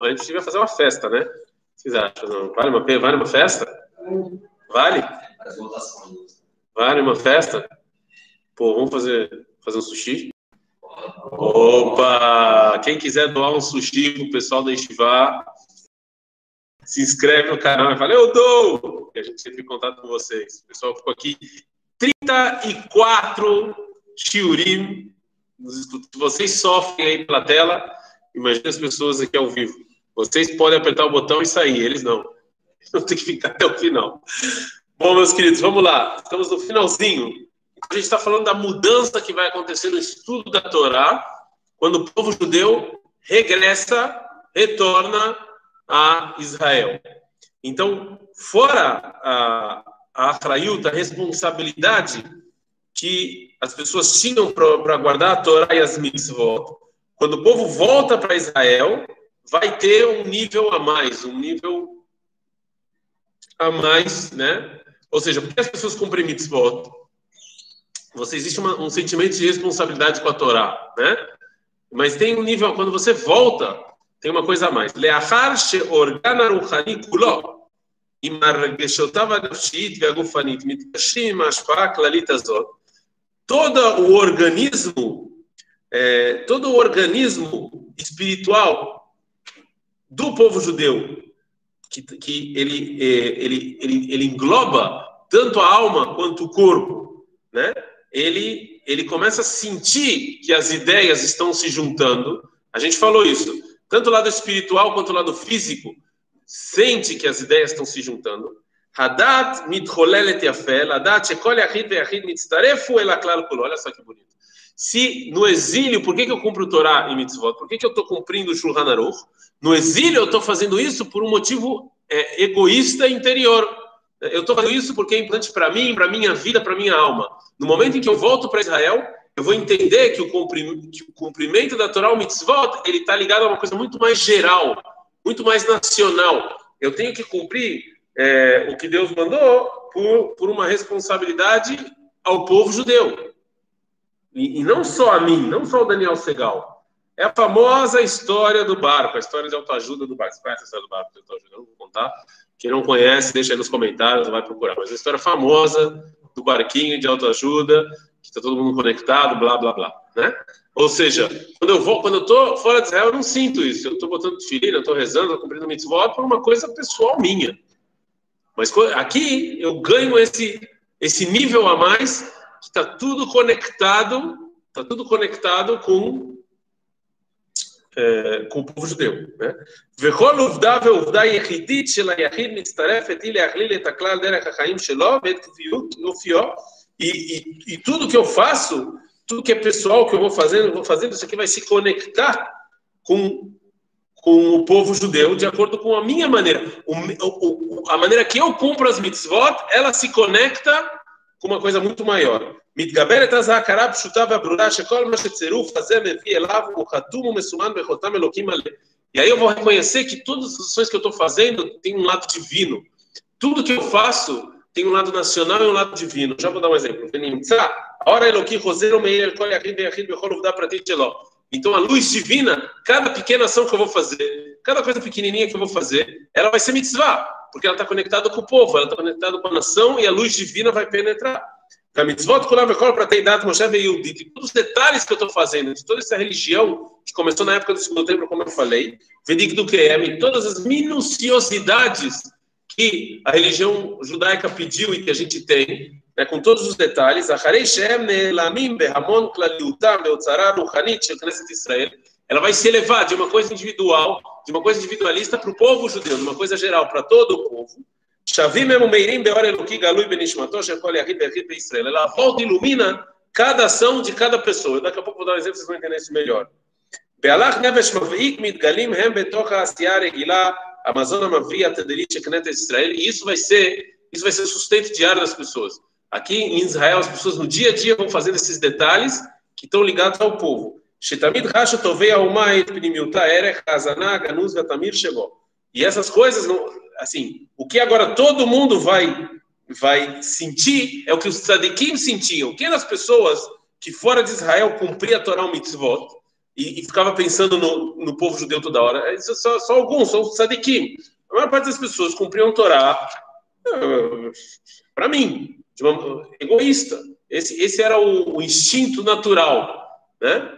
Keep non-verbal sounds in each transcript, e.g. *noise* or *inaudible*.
a gente devia fazer uma festa, né? O que vocês acham? Vale uma, vale uma festa? Vale? Vale uma festa? Pô, vamos fazer, fazer um sushi? Opa! Quem quiser doar um sushi pro pessoal da Estivá, se inscreve no canal e fala, eu dou! E a gente sempre em contato com vocês. O pessoal ficou aqui 34 shiurim. Vocês sofrem aí pela tela. Imagina as pessoas aqui ao vivo. Vocês podem apertar o botão e sair, eles não. *laughs* Eles vão ter que ficar até o final. Bom, meus queridos, vamos lá. Estamos no finalzinho. A gente está falando da mudança que vai acontecer no estudo da Torá, quando o povo judeu regressa, retorna a Israel. Então, fora a, a a responsabilidade que as pessoas tinham para guardar a Torá e as mitzvot, quando o povo volta para Israel, vai ter um nível a mais, um nível a mais, né? Ou seja, porque as pessoas cumprem mitzvot, você existe uma, um sentimento de responsabilidade com a Torá, né? Mas tem um nível, quando você volta, tem uma coisa a mais. Leachar she'organa ruchani kulo, עם הרגשותיו הנפשית והגופנית מתקשים עם ההשפעה הכללית הזאת, todo o organismo, é, todo o organismo espiritual do povo judeu, que, que ele, é, ele, ele, ele engloba tanto a alma quanto o corpo, né? ele, ele começa a sentir que as ideias estão se juntando. A gente falou isso, tanto o lado espiritual quanto o lado físico, sente que as ideias estão se juntando. Hadat mitcholelet yafel, Hadat shekol yachid mitztarefu kulo. Olha só que bonito. Se no exílio, por que, que eu cumpro Torá e mitzvot? Por que, que eu estou cumprindo o Shulchan Aruch? No exílio eu estou fazendo isso por um motivo é, egoísta interior. Eu estou fazendo isso porque é importante para mim, para minha vida, para minha alma. No momento em que eu volto para Israel, eu vou entender que o, que o cumprimento da Torá, o mitzvot, ele está ligado a uma coisa muito mais geral, muito mais nacional. Eu tenho que cumprir é, o que Deus mandou por, por uma responsabilidade ao povo judeu. E, e, não só a mim, não só o Daniel Segal. É a famosa história do barco, a história de autoajuda do barco. Você conhece a história do barco de autoajuda? Eu não vou contar. Quem não conhece, deixa aí nos comentários, vai procurar. Mas a história famosa do barquinho de autoajuda, que está todo mundo conectado, blá, blá, blá. Né? Ou seja, quando eu vou, quando eu estou fora de Israel, eu não sinto isso. Eu estou botando filho, eu estou rezando, estou cumprindo mitzvot por uma coisa pessoal minha. Mas aqui eu ganho esse, esse nível a mais que está tudo conectado, está tudo conectado com é, com o povo judeu. Né? וכל עובדה ועובדה יחידית של היחיד מצטרפת היא להכליל את הכלל דרך החיים שלו ואת קביעות אופיו, e, e tudo que eu faço, tudo que é pessoal que eu vou fazendo, vou fazendo, isso aqui vai se conectar com, com o povo judeu de acordo com a minha maneira. O, o, a maneira que eu cumpro as mitzvot, ela se conecta com uma coisa muito maior. מתגברת אז ההכרה הפשוטה והברורה שכל מה שצירוף הזה מביא אליו הוא חתום ומסומן בחותם אלוקים מלא. E aí eu vou reconhecer que todas as ações que eu estou fazendo tem um lado divino. Tudo que eu faço tem um lado nacional e um lado divino. Já vou dar um exemplo. Então a luz divina, cada pequena ação que eu vou fazer, cada coisa pequenininha que eu vou fazer, ela vai ser mitzvah, porque ela está conectada com o povo, ela está conectada com a nação e a luz divina vai penetrar. Veyudit. Todos os detalhes que eu estou fazendo, de toda essa religião que começou na época do segundo templo, como eu falei, vedik do QM, todas as minuciosidades que a religião judaica pediu e que a gente tem, né, com todos os detalhes, ela vai se elevar de uma coisa individual, de uma coisa individualista para o povo judeu, de uma coisa geral para todo o povo. Shavim Israel. Ela volta e ilumina cada ação de cada pessoa. Daqui a pouco vou dar um exemplo, vocês vão entender isso melhor. Bealach Nevesh Mavik Mitgalim Hem Betoch Asiar Egilá Amazona Mavia Tederit Israel. E isso vai ser isso vai ser sustento diário das pessoas. Aqui em Israel, as pessoas no dia a dia vão fazendo esses detalhes que estão ligados ao povo. Shetamid Rasha Tovei Almai Pnimiuta Erech Hazaná Ganuz Gatamir chegou. E essas coisas, assim, o que agora todo mundo vai vai sentir é o que os tzadikim sentiam. Quem das pessoas que fora de Israel cumpria a Torá o mitzvot e, e ficava pensando no, no, povo judeu toda hora? É, isso é só, só, alguns, são os tzadikim. A maior parte das pessoas cumpriam a Torá ah, para mim, egoísta. Esse, esse era o, o instinto natural, né?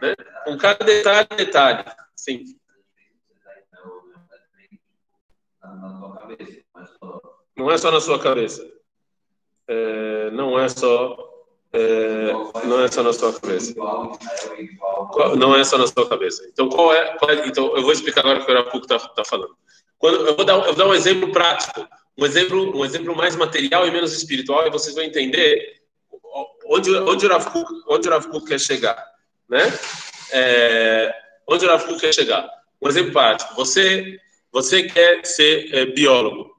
né? com cada detalhe, detalhe. Sim. Não é só na sua cabeça é, não é só é, não é só na sua cabeça. Não é só na sua cabeça. Então, qual é? Qual é então, eu vou explicar agora o que o Arapuco está tá falando. Quando, eu, vou dar, eu vou dar um exemplo prático, um exemplo, um exemplo mais material e menos espiritual, e vocês vão entender onde, onde o Rav onde o Rav quer chegar. Né? É, onde o Rav quer chegar. Um exemplo prático. Você, você quer ser é, biólogo?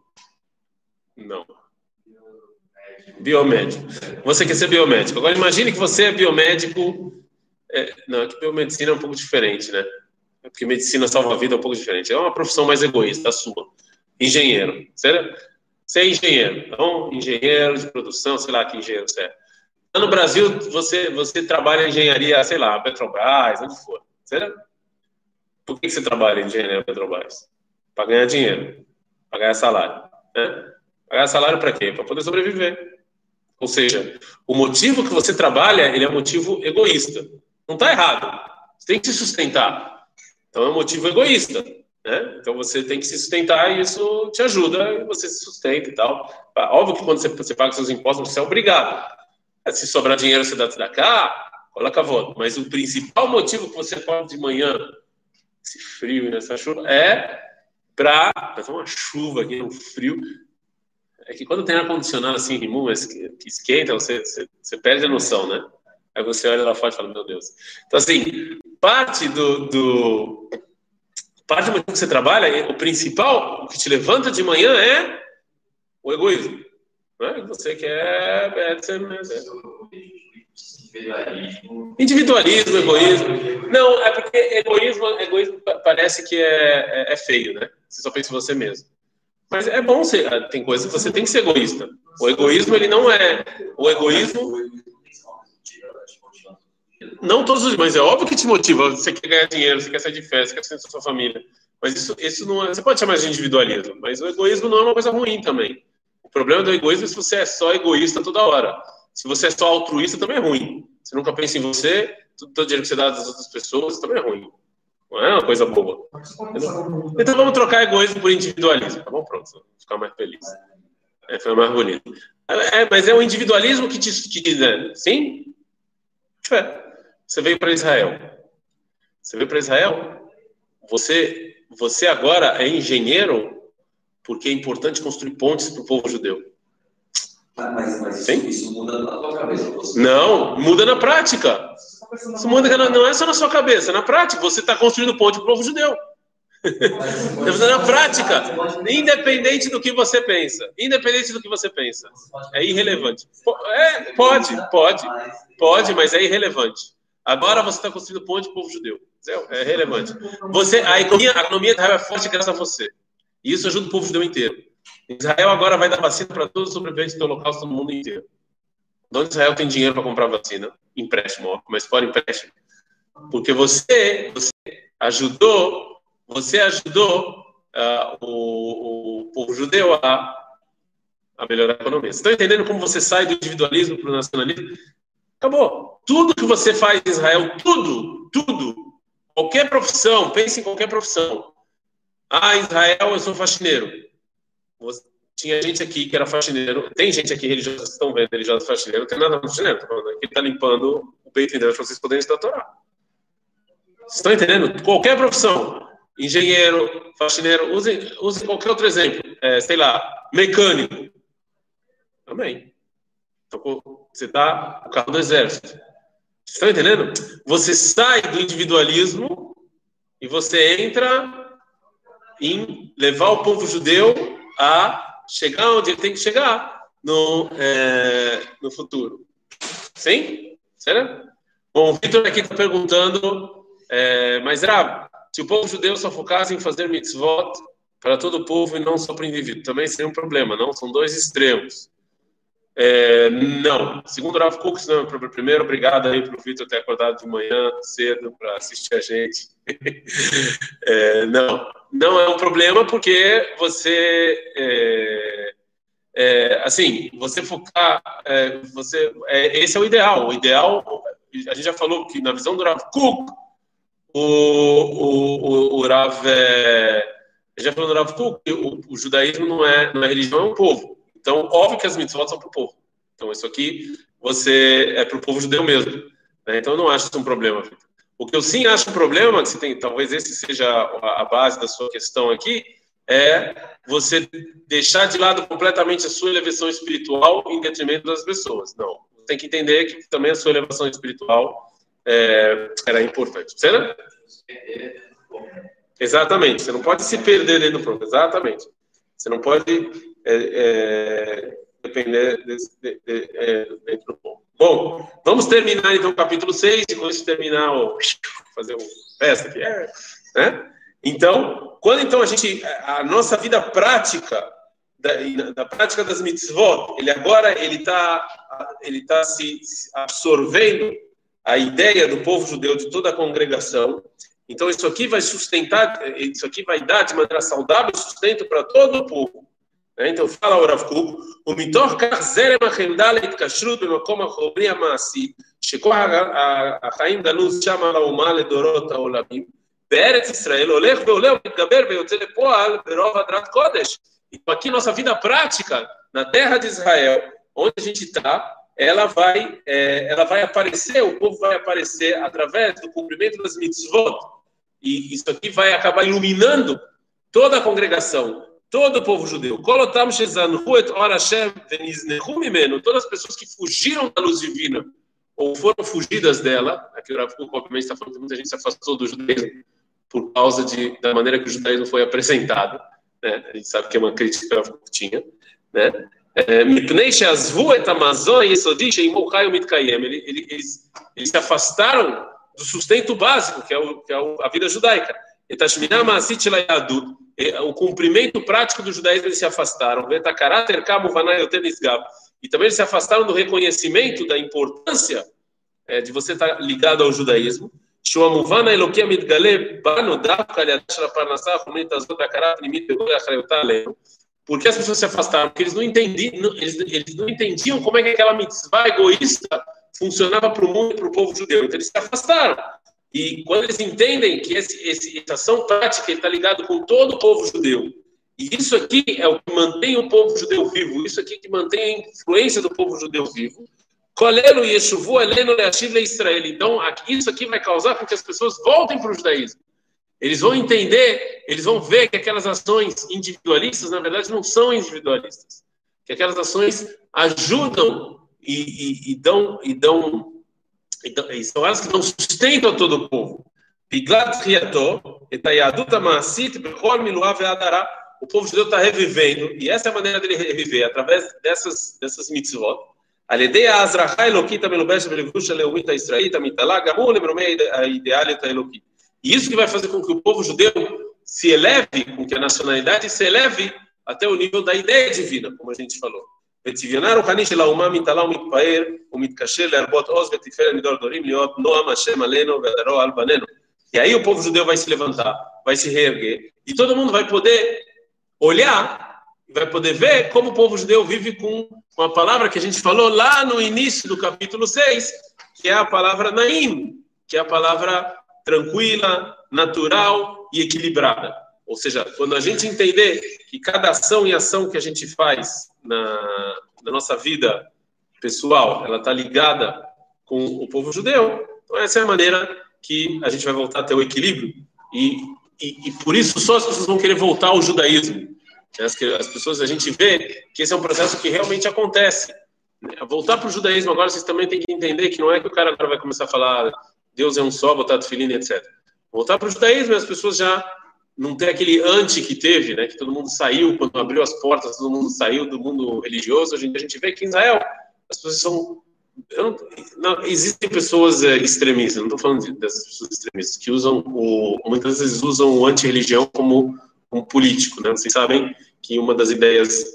Não biomédico. Você quer ser biomédico. Agora imagine que você é biomédico. É, não, é que biomedicina é um pouco diferente, né? É porque medicina salva a vida é um pouco diferente. É uma profissão mais egoísta, a sua. Engenheiro. Certo? Você é engenheiro. Então, engenheiro de produção, sei lá que engenheiro você é. No Brasil, você, você trabalha em engenharia, sei lá, Petrobras, onde for. Certo? Por que você trabalha em engenharia Petrobras? Para ganhar dinheiro, para ganhar salário. Né? Pagar salário para quê? Para poder sobreviver. Ou seja, o motivo que você trabalha, ele é um motivo egoísta. Não está errado. Você tem que se sustentar. Então é um motivo egoísta. Né? Então você tem que se sustentar e isso te ajuda e você se sustenta e tal. Óbvio que quando você, você paga seus impostos, você é obrigado. Se sobrar dinheiro, você dá da cá, coloca a volta. Mas o principal motivo que você pode de manhã, esse frio e nessa chuva, é para fazer uma chuva aqui, um frio, é que quando tem ar-condicionado assim, Rimu, que esquenta, você, você, você, perde a noção, né? Aí você olha lá fora e fala, meu Deus. Então, assim, parte do, do parte do motivo que você trabalha, o principal, o que te levanta de manhã é o egoísmo. Né? Você quer é, Individualismo. Individualismo, egoísmo. Não, é porque egoísmo, egoísmo parece que é, é, é feio, né? Você só pensa em você mesmo. Mas é bom ser, ah, tem coisas que você tem que ser egoísta. O egoísmo, ele não é. O egoísmo. Não todos os mas é óbvio que te motiva. Você quer ganhar dinheiro, você quer sair de festa, você quer ser sua família. Mas isso, isso não é. Você pode chamar de individualismo, mas o egoísmo não é uma coisa ruim também. Problema do egoísmo é se você é só egoísta toda hora. Se você é só altruísta, também é ruim. Você nunca pensa em você, todo o dinheiro que você dá às outras pessoas também é ruim. Não é uma coisa boa. Então vamos trocar egoísmo por individualismo. Tá bom? Pronto. Ficar mais feliz. É, foi mais bonito. É, mas é o individualismo que te, te né? sim? É. Você veio para Israel. Você veio para Israel. Você, você agora é engenheiro porque é importante construir pontes para o povo judeu. Mas, mas isso, isso, muda na tua cabeça? Não, muda na prática. Isso muda, não é só na sua cabeça, é na prática. Você está construindo ponte para o povo judeu. *laughs* na prática, independente do que você pensa, independente do que você pensa, é irrelevante. É, pode, pode, pode, mas é irrelevante. Agora você está construindo ponte para o povo judeu. É relevante. Você, a economia, a economia é forte graças a você. E isso ajuda o povo judeu inteiro. Israel agora vai dar vacina para todos os sobreviventes do holocausto no mundo inteiro. Onde Israel tem dinheiro para comprar vacina? Empréstimo, mas fora empréstimo. Porque você, você ajudou, você ajudou uh, o, o povo judeu a, a melhorar a economia. Você está entendendo como você sai do individualismo para o nacionalismo? Acabou. Tudo que você faz em Israel, tudo, tudo, qualquer profissão, pense em qualquer profissão. Ah, Israel, eu sou faxineiro. Você, tinha gente aqui que era faxineiro, tem gente aqui religiosa, estão vendo, religiosa faxineiro, não tem nada com faxineiro, que está limpando o peito inteiro para vocês poderem estudar Torá. Estão entendendo? Qualquer profissão, engenheiro, faxineiro, use, use qualquer outro exemplo, é, sei lá, Vocês estão entendendo? Você sai do individualismo e você entra em levar o povo judeu a chegar onde ele tem que chegar no, é, no futuro. Sim? Sério? Bom, o Vitor aqui está perguntando, é, mas Rab, se o povo judeu só focasse em fazer mitzvot para todo o povo e não só para o indivíduo, também seria um problema, não? São dois extremos. É, não. Segundo o Rav Kuk, não, primeiro, obrigado aí para o Vitor ter acordado de manhã cedo para assistir a gente. *laughs* é, não, não é um problema porque você, é, é assim, você focar, é, você, é, esse é o ideal. O ideal, a gente já falou que na visão do Rav Kuk, o, o, o, o Rav, já falou do Rav Kuk, o, o judaísmo não é, não é religião, é um povo. Então, óbvio que as mitzvot são para o povo. Então, isso aqui você é para o povo judeu mesmo. Né? Então, eu não acho isso um problema. O que eu sim acho um problema, que você tem, talvez esse seja a base da sua questão aqui, é você deixar de lado completamente a sua elevação espiritual em detrimento das pessoas. Não. Você tem que entender que também a sua elevação espiritual é, era importante. Certo? Exatamente. Você não pode se perder dentro do problema. Exatamente. Você não pode é, é, depender de, de, é, dentro do povo. Bom, vamos terminar então o capítulo 6, vamos terminar o *laughs* fazer o festa aqui, é, né? Então, quando então a gente a nossa vida prática da, da prática das mitzvot, ele agora ele está ele tá se absorvendo a ideia do povo judeu de toda a congregação. Então isso aqui vai sustentar, isso aqui vai dar de maneira saudável sustento para todo o povo. então fala o Rav Kuk, ומתוך כך זרם החמדה להתקשרות במקום החומרי המעשי, שכוח החיים גנוז שם על האומה לדורות העולמים, בארץ ישראל הולך ועולה ומתגבר ויוצא לפועל ברוב הדרת קודש. Então, aqui nossa vida prática, na terra de Israel, onde a gente está, ela vai, é, ela vai aparecer, o povo vai aparecer através do cumprimento das mitzvot. E isso aqui vai acabar iluminando toda a congregação, todo o povo judeu. Todas as pessoas que fugiram da luz divina ou foram fugidas dela, aqui o Rav obviamente está falando que muita gente se afastou do judaísmo por causa de, da maneira que o judaísmo foi apresentado, né? a gente sabe que é uma crítica que o Rav tinha, né? É, eles, eles se afastaram do sustento básico, que é, o, que é a vida judaica. O cumprimento prático do judaísmo eles se afastaram. E também eles se afastaram do reconhecimento da importância é, de você estar ligado ao judaísmo. Porque as pessoas se afastaram? Porque eles não entendiam, eles, eles não entendiam como é que aquela mitzvah egoísta funcionava para o mundo e para o povo judeu. Então eles se afastaram. E quando eles entendem que esse, esse, essa ação prática está ligado com todo o povo judeu, e isso aqui é o que mantém o povo judeu vivo, isso aqui que mantém a influência do povo judeu vivo, Kolelo Yeshuvu Eleno Leashiv Israel. Então, isso aqui vai causar com que as pessoas voltem para o judaísmo. Eles vão entender, eles vão ver que aquelas ações individualistas, na verdade, não são individualistas. Que aquelas ações ajudam e, e, e dão, e dão então, são elas que dão sustento a todo o povo. O povo judeu está revivendo, e essa é a maneira dele reviver, através dessas, dessas mitzvot. E isso que vai fazer com que o povo judeu se eleve, com que a nacionalidade se eleve até o nível da ideia divina, como a gente falou. וצביונה הרוחני של האומה מתעלה ומתפאר ומתקשר להרבות עוז ותפארת מדור דורים להיות נועם השם עלינו והדרו על בנינו. E aí o povo judeu vai se levantar, vai se reerguer, e todo mundo vai poder olhar, vai poder ver como o povo judeu vive com, com a palavra que a gente falou lá no início do capítulo 6, que é a palavra Naim, que é a palavra tranquila, natural e equilibrada. Ou seja, quando a gente entender que cada ação e ação que a gente faz na, na nossa vida pessoal, ela está ligada com o povo judeu. Então, essa é a maneira que a gente vai voltar a ter o equilíbrio. E, e, e por isso só as pessoas vão querer voltar ao judaísmo. As, as pessoas, a gente vê que esse é um processo que realmente acontece. voltar para o judaísmo agora, vocês também têm que entender que não é que o cara agora vai começar a falar Deus é um só, botar filhinha, etc. Voltar para o judaísmo, as pessoas já não tem aquele anti que teve, né? Que todo mundo saiu quando abriu as portas, todo mundo saiu do mundo religioso. Hoje em dia a gente vê que em Israel as pessoas são não, não, existem pessoas é, extremistas, não estou falando de, dessas pessoas extremistas, que usam o, muitas vezes usam o anti-religião como um político, né? Vocês sabem que uma das ideias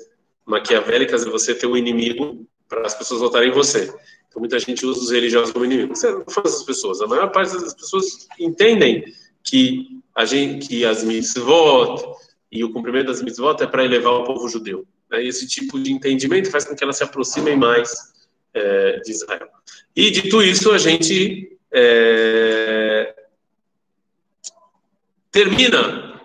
maquiavélicas é você ter um inimigo para as pessoas votarem em você. Então muita gente usa os religiosos como inimigos. Você não faz essas pessoas. A maior parte das pessoas entendem que a gente, que as mitzvot e o cumprimento das mitzvot é para elevar o povo judeu. Né? Esse tipo de entendimento faz com que elas se aproximem mais é, de Israel. E dito isso, a gente é, termina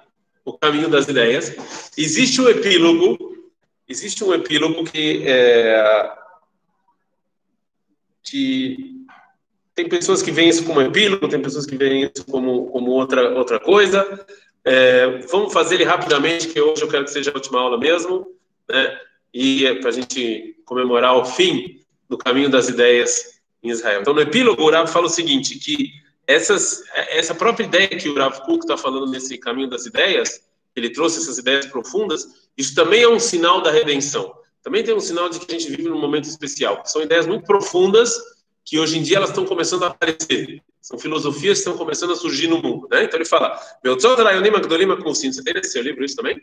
o caminho das ideias. Existe um epílogo, existe um epílogo que, é, que tem pessoas que veem isso como epílogo, tem pessoas que veem isso como, como outra, outra coisa. É, vamos fazer ele rapidamente, que hoje eu quero que seja a última aula mesmo, né? e é para a gente comemorar o fim do caminho das ideias em Israel. Então, no epílogo, o Rav fala o seguinte, que essas, essa própria ideia que o Rav Kuk está falando nesse caminho das ideias, ele trouxe essas ideias profundas, isso também é um sinal da redenção. Também tem um sinal de que a gente vive num momento especial. São ideias muito profundas que hoje em dia elas estão começando a aparecer. São filosofias que estão começando a surgir no mundo. Né? Então ele fala, você tem nesse seu livro isso também?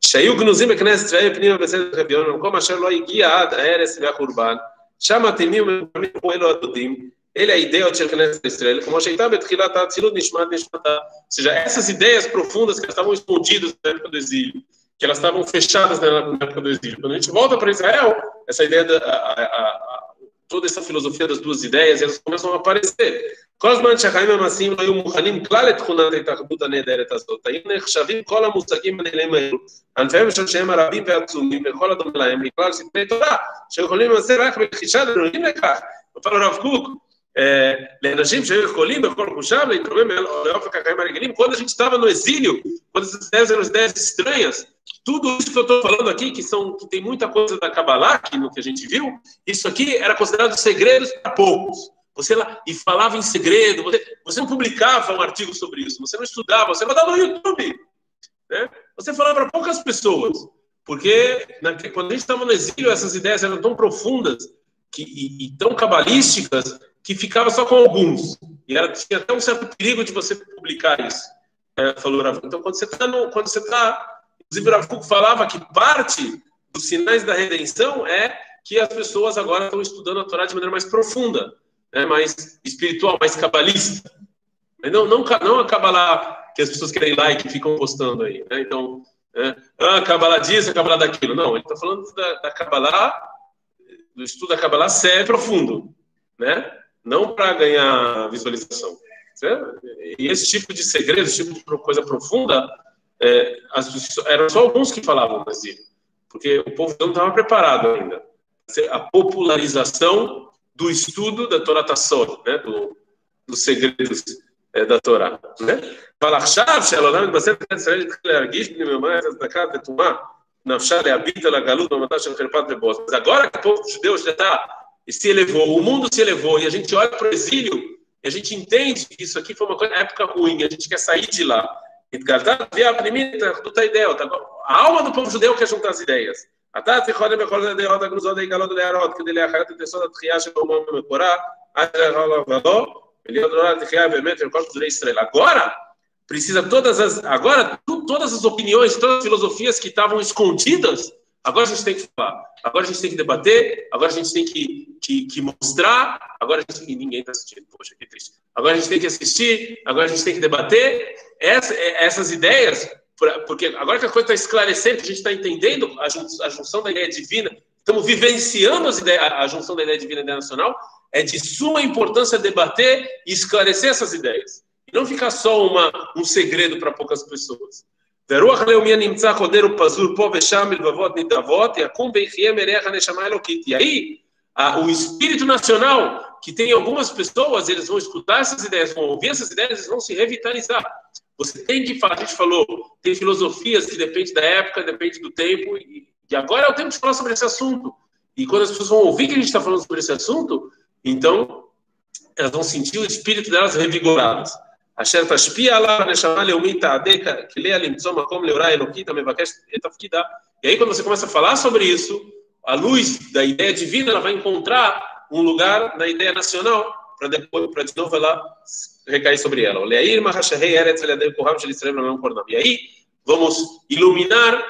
שהיו גנוזים בכנסת ישראל פנימה בסדר חביון, במקום אשר לא הגיע עד ההרס והחורבן, שם התימים ומקבלים כמו אלו הדודים, אלה האידאות של כנסת ישראל, כמו שהייתה בתחילת האצילות נשמת נשמתה. Ou seja, essas ideias profundas que estavam escondidas na época do exílio, que elas estavam fechadas na época do exílio. Quando a gente volta para Israel, essa ideia da, a, a, toda essa filosofia das duas ideias, elas começam a aparecer. כל הזמן שהחיים המעשיים לא היו מוכנים כלל את תכונת ההתאחדות הנהדרת הזאת, היו נחשבים כל המושגים הנעלים האלו, ענפיהם ושורשיהם הרבים והעצומים, וכל הדומה להם, מכלל ספרי תורה, שיכולים למעשה רק ברכישה וראויים לכך. אבל הרב קוק, לאנשים שהיו יכולים בכל חושם להתרומם לאופק החיים הרגילים, quando a gente estava no exílio, quando essas ideias eram ideias estranhas, tudo isso que eu estou falando aqui, que, são, que tem muita coisa da Kabbalah, que, no que a gente viu, isso aqui era considerado segredos para poucos. Você lá, e falava em segredo, você, você não publicava um artigo sobre isso, você não estudava, você mandava no YouTube. Né? Você falava para poucas pessoas. Porque na, quando a gente estava no exílio, essas ideias eram tão profundas que, e, e tão cabalísticas que ficava só com alguns. E era, tinha até um certo perigo de você publicar isso. É, falou Então, quando você está Inclusive, Rav falava que parte dos sinais da redenção é que as pessoas agora estão estudando a Torá de maneira mais profunda, né, mais espiritual, mais cabalista. Não, não, não a Kabbalah que as pessoas querem like e ficam postando aí. Né? Então, é, ah, Kabbalah disso, Kabbalah daquilo. Não, ele está falando da, da Kabbalah, do estudo da Kabbalah sério profundo, né? não para ganhar visualização. Certo? E esse tipo de segredo, esse tipo de coisa profunda, é, as, eram só alguns que falavam brasileiro, porque o povo não estava preparado ainda. A popularização do estudo da Torá Tassot, né, do, dos segredos é, da Torá. Né? Valachar, Shalonam, Baser, Israel, na chave Zakat, Tetumah, Nafshar, Leabita, Lagalut, Mamatash, Herpat, Lebos. Mas agora que o povo judeu já está, se elevou, o mundo se elevou, e a gente olha para o exílio, e a gente entende que isso aqui foi uma época ruim, a gente quer sair de lá. התגלתה תביעה פנימית לאחדות האידאות. העם do povo judeu quer juntar as ideias. אתה צריך קודם בכל הדעות הגנוזות להיגלות ולהראות כדי לאחרת את יסוד התחייה של האומה במקורה, עד לבוא ולהיות נורא לתחייה באמת של כל פזורי ישראל. Agora, precisa todas as agora todas as opiniões, todas as filosofias que estavam escondidas, agora a gente tem que falar, agora a gente tem que debater, agora a gente tem que, que, que mostrar, agora a gente ninguém está assistindo, poxa que triste. agora a gente tem que assistir, agora a gente tem que debater. Essa, é, essas ideias, porque agora que a coisa está esclarecendo, a gente está entendendo a junção da ideia divina, estamos vivenciando ideias, a junção da ideia divina e da nacional, é de suma importância debater e esclarecer essas ideias. E não ficar só uma, um segredo para poucas pessoas. E aí, o espírito nacional que tem algumas pessoas, eles vão escutar essas ideias, vão ouvir essas ideias, eles vão se revitalizar. Você tem que falar, a gente falou, tem filosofias que dependem da época, depende do tempo, e, e agora é o tempo de falar sobre esse assunto. E quando as pessoas vão ouvir que a gente está falando sobre esse assunto, então elas vão sentir o espírito delas revigoradas. אשר תשפיע עליו הנשמה הלאומית תעדק כליה למצוא מקום להוראה אלוקית המבקשת את תפקידה. E aí, quando você começa a falar sobre isso, a luz da ideia divina ela vai encontrar um lugar na ideia nacional para depois, para de novo ela recair sobre ela. E aí, vamos iluminar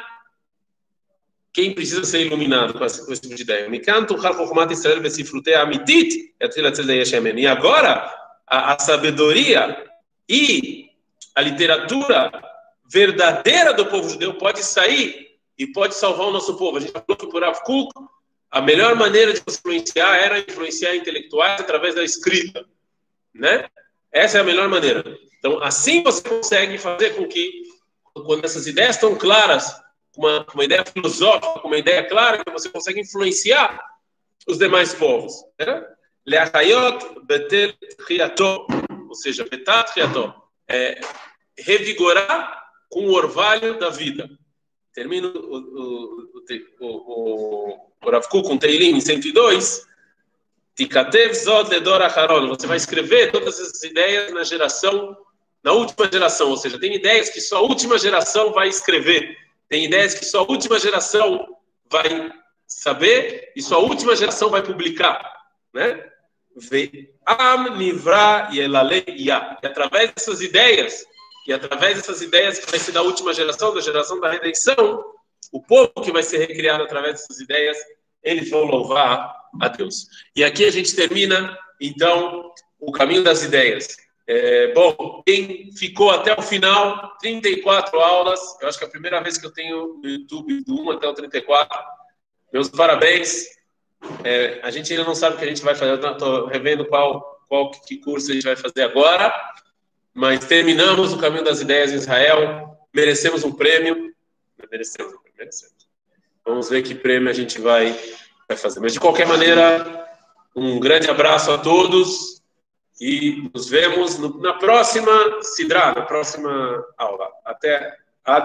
quem precisa ser iluminado com esse, tipo de ideia. E agora, a, a sabedoria e a literatura verdadeira do povo judeu pode sair e pode salvar o nosso povo. A gente falou que por Avkuk, a melhor maneira de influenciar era influenciar intelectuais através da escrita, né? Essa é a melhor maneira. Então, assim você consegue fazer com que, quando essas ideias estão claras, uma, uma ideia filosófica, uma ideia clara, que você consegue influenciar os demais povos. Né? Ou seja, é revigorar com o orvalho da vida. Termino o, o, o, o, Rav Kuk, com Teilim, em 102, Tikatev Zod Ledor Acharon. Você vai escrever todas essas ideias na geração, na última geração, ou seja, tem ideias que só a última geração vai escrever, tem ideias que só a última geração vai saber e só a última geração vai publicar, né? Am Nivra Yelale Ya. E através dessas ideias, e através dessas ideias que vai ser da última geração, da geração da redenção, o povo que vai ser recriado através dessas ideias, eles vão louvar a Deus. E aqui a gente termina, então, o caminho das ideias. É, bom, quem ficou até o final, 34 aulas, eu acho que é a primeira vez que eu tenho no YouTube do 1 até o 34. Meus parabéns. É, a gente ainda não sabe o que a gente vai fazer, estou revendo qual, qual que curso a gente vai fazer agora, mas terminamos o caminho das ideias em Israel, merecemos um prêmio, merecemos, merecemos. Vamos ver que prêmio a gente vai, vai fazer. Mas de qualquer maneira, um grande abraço a todos e nos vemos no, na próxima Sidra, na próxima aula. Até a